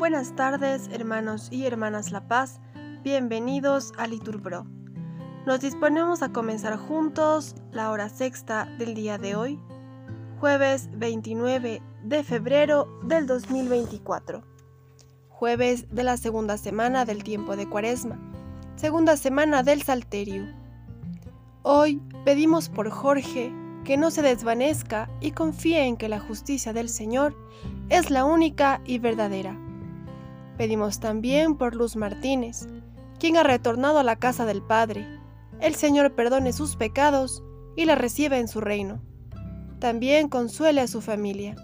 Buenas tardes, hermanos y hermanas La Paz. Bienvenidos a Liturbro. Nos disponemos a comenzar juntos la hora sexta del día de hoy, jueves 29 de febrero del 2024. Jueves de la segunda semana del tiempo de Cuaresma, segunda semana del Salterio. Hoy pedimos por Jorge que no se desvanezca y confíe en que la justicia del Señor es la única y verdadera Pedimos también por Luz Martínez, quien ha retornado a la casa del Padre. El Señor perdone sus pecados y la reciba en su reino. También consuele a su familia.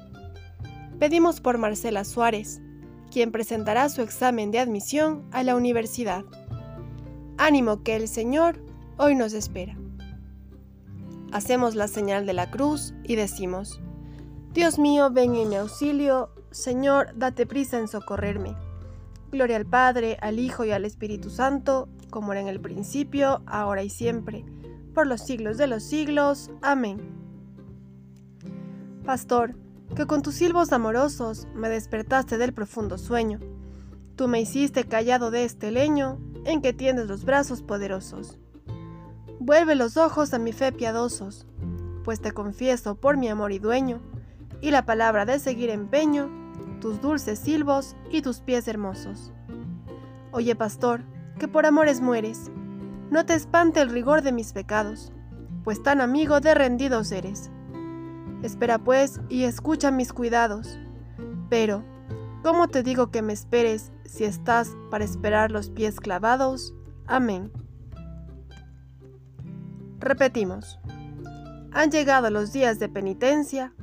Pedimos por Marcela Suárez, quien presentará su examen de admisión a la universidad. Ánimo que el Señor hoy nos espera. Hacemos la señal de la cruz y decimos, Dios mío, ven en mi auxilio, Señor, date prisa en socorrerme. Gloria al Padre, al Hijo y al Espíritu Santo, como era en el principio, ahora y siempre, por los siglos de los siglos. Amén. Pastor, que con tus silbos amorosos me despertaste del profundo sueño. Tú me hiciste callado de este leño en que tienes los brazos poderosos. Vuelve los ojos a mi fe piadosos, pues te confieso por mi amor y dueño, y la palabra de seguir empeño tus dulces silbos y tus pies hermosos. Oye, pastor, que por amores mueres, no te espante el rigor de mis pecados, pues tan amigo de rendidos eres. Espera pues y escucha mis cuidados. Pero, ¿cómo te digo que me esperes si estás para esperar los pies clavados? Amén. Repetimos. Han llegado los días de penitencia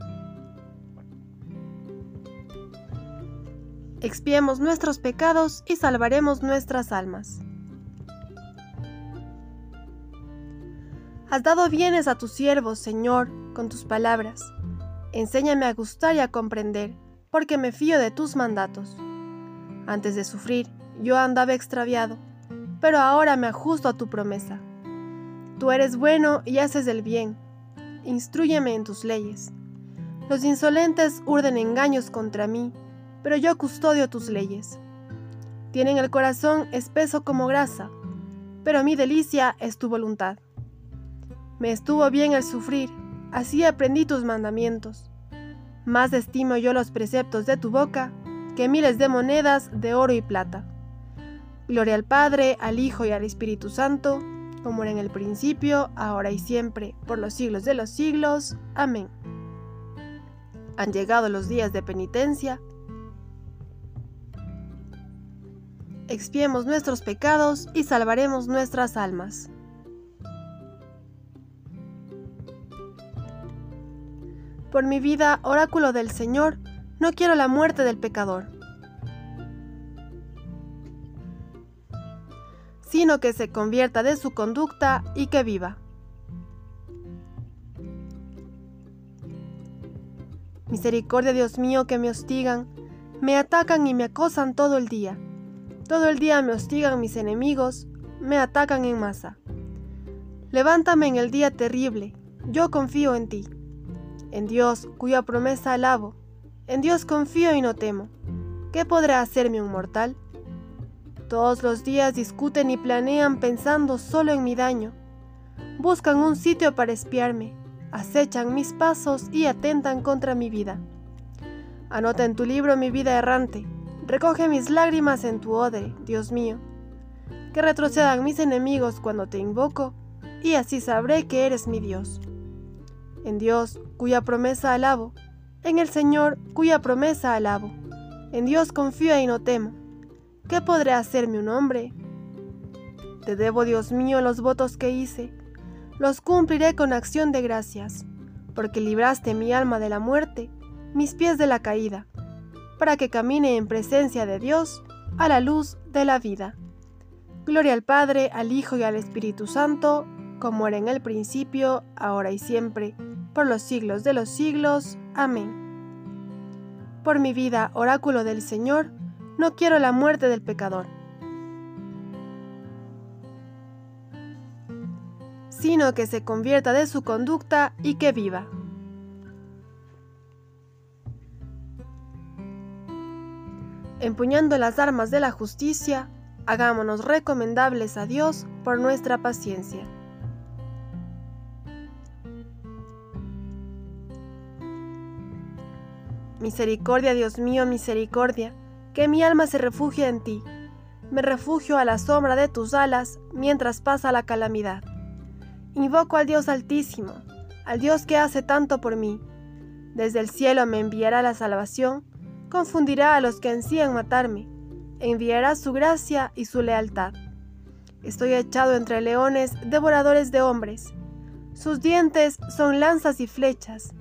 expiemos nuestros pecados y salvaremos nuestras almas. Has dado bienes a tus siervos, Señor, con tus palabras. Enséñame a gustar y a comprender, porque me fío de tus mandatos. Antes de sufrir, yo andaba extraviado, pero ahora me ajusto a tu promesa. Tú eres bueno y haces el bien. Instrúyeme en tus leyes. Los insolentes urden engaños contra mí pero yo custodio tus leyes. Tienen el corazón espeso como grasa, pero mi delicia es tu voluntad. Me estuvo bien el sufrir, así aprendí tus mandamientos. Más estimo yo los preceptos de tu boca que miles de monedas de oro y plata. Gloria al Padre, al Hijo y al Espíritu Santo, como era en el principio, ahora y siempre, por los siglos de los siglos. Amén. Han llegado los días de penitencia, expiemos nuestros pecados y salvaremos nuestras almas. Por mi vida, oráculo del Señor, no quiero la muerte del pecador, sino que se convierta de su conducta y que viva. Misericordia, Dios mío, que me hostigan, me atacan y me acosan todo el día todo el día me hostigan mis enemigos, me atacan en masa. Levántame en el día terrible, yo confío en ti. En Dios, cuya promesa alabo. En Dios confío y no temo. ¿Qué podrá hacerme un mortal? Todos los días discuten y planean pensando solo en mi daño. Buscan un sitio para espiarme, acechan mis pasos y atentan contra mi vida. Anota en tu libro mi vida errante, Recoge mis lágrimas en tu odre, Dios mío. Que retrocedan mis enemigos cuando te invoco, y así sabré que eres mi Dios. En Dios, cuya promesa alabo, en el Señor, cuya promesa alabo. En Dios confío y no temo. ¿Qué podré hacerme un hombre? Te debo, Dios mío, los votos que hice. Los cumpliré con acción de gracias, porque libraste mi alma de la muerte, mis pies de la caída para que camine en presencia de Dios a la luz de la vida. Gloria al Padre, al Hijo y al Espíritu Santo, como era en el principio, ahora y siempre, por los siglos de los siglos. Amén. Por mi vida, oráculo del Señor, no quiero la muerte del pecador, sino que se convierta de su conducta y que viva. Empuñando las armas de la justicia, hagámonos recomendables a Dios por nuestra paciencia. Misericordia, Dios mío, misericordia, que mi alma se refugie en ti. Me refugio a la sombra de tus alas mientras pasa la calamidad. Invoco al Dios Altísimo, al Dios que hace tanto por mí. Desde el cielo me enviará la salvación, confundirá a los que ansían matarme, enviará su gracia y su lealtad. Estoy echado entre leones, devoradores de hombres. Sus dientes son lanzas y flechas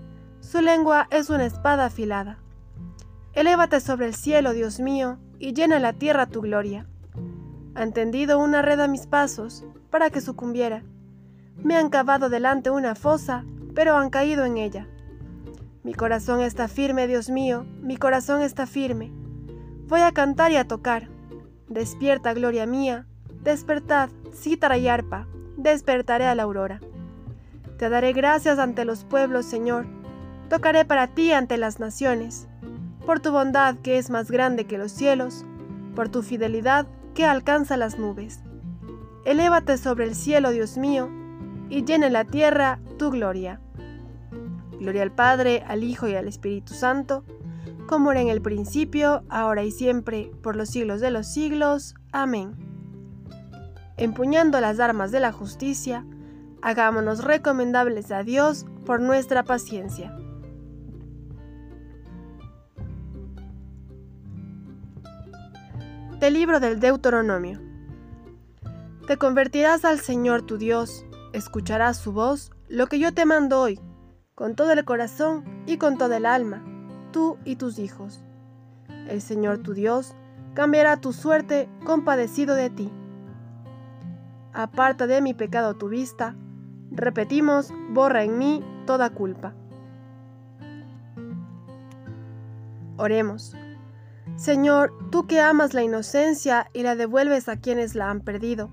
su lengua es una espada afilada. Elévate sobre el cielo, Dios mío, y llena la tierra tu gloria. Han tendido una red a mis pasos para que sucumbiera. Me han cavado delante una fosa, pero han caído en ella. Mi corazón está firme, Dios mío, mi corazón está firme. Voy a cantar y a tocar. Despierta, gloria mía, despertad, cítara y arpa, despertaré a la aurora. Te daré gracias ante los pueblos, Señor, Tocaré para ti ante las naciones, por tu bondad que es más grande que los cielos, por tu fidelidad que alcanza las nubes. Elévate sobre el cielo, Dios mío, y llene la tierra tu gloria. Gloria al Padre, al Hijo y al Espíritu Santo, como era en el principio, ahora y siempre, por los siglos de los siglos. Amén. Empuñando las armas de la justicia, hagámonos recomendables a Dios por nuestra paciencia. Del libro del Deuteronomio. Te convertirás al Señor tu Dios, escucharás su voz, lo que yo te mando hoy, con todo el corazón y con toda el alma, tú y tus hijos. El Señor tu Dios cambiará tu suerte compadecido de ti. Aparta de mi pecado tu vista, repetimos, borra en mí toda culpa. Oremos. Señor, tú que amas la inocencia y la devuelves a quienes la han perdido,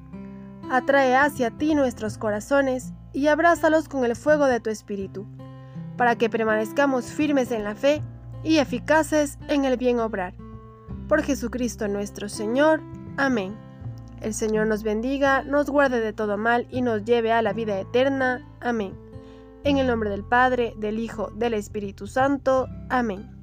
atrae hacia ti nuestros corazones y abrázalos con el fuego de tu espíritu, para que permanezcamos firmes en la fe y eficaces en el bien obrar. Por Jesucristo nuestro Señor. Amén. El Señor nos bendiga, nos guarde de todo mal y nos lleve a la vida eterna. Amén. En el nombre del Padre, del Hijo, del Espíritu Santo. Amén.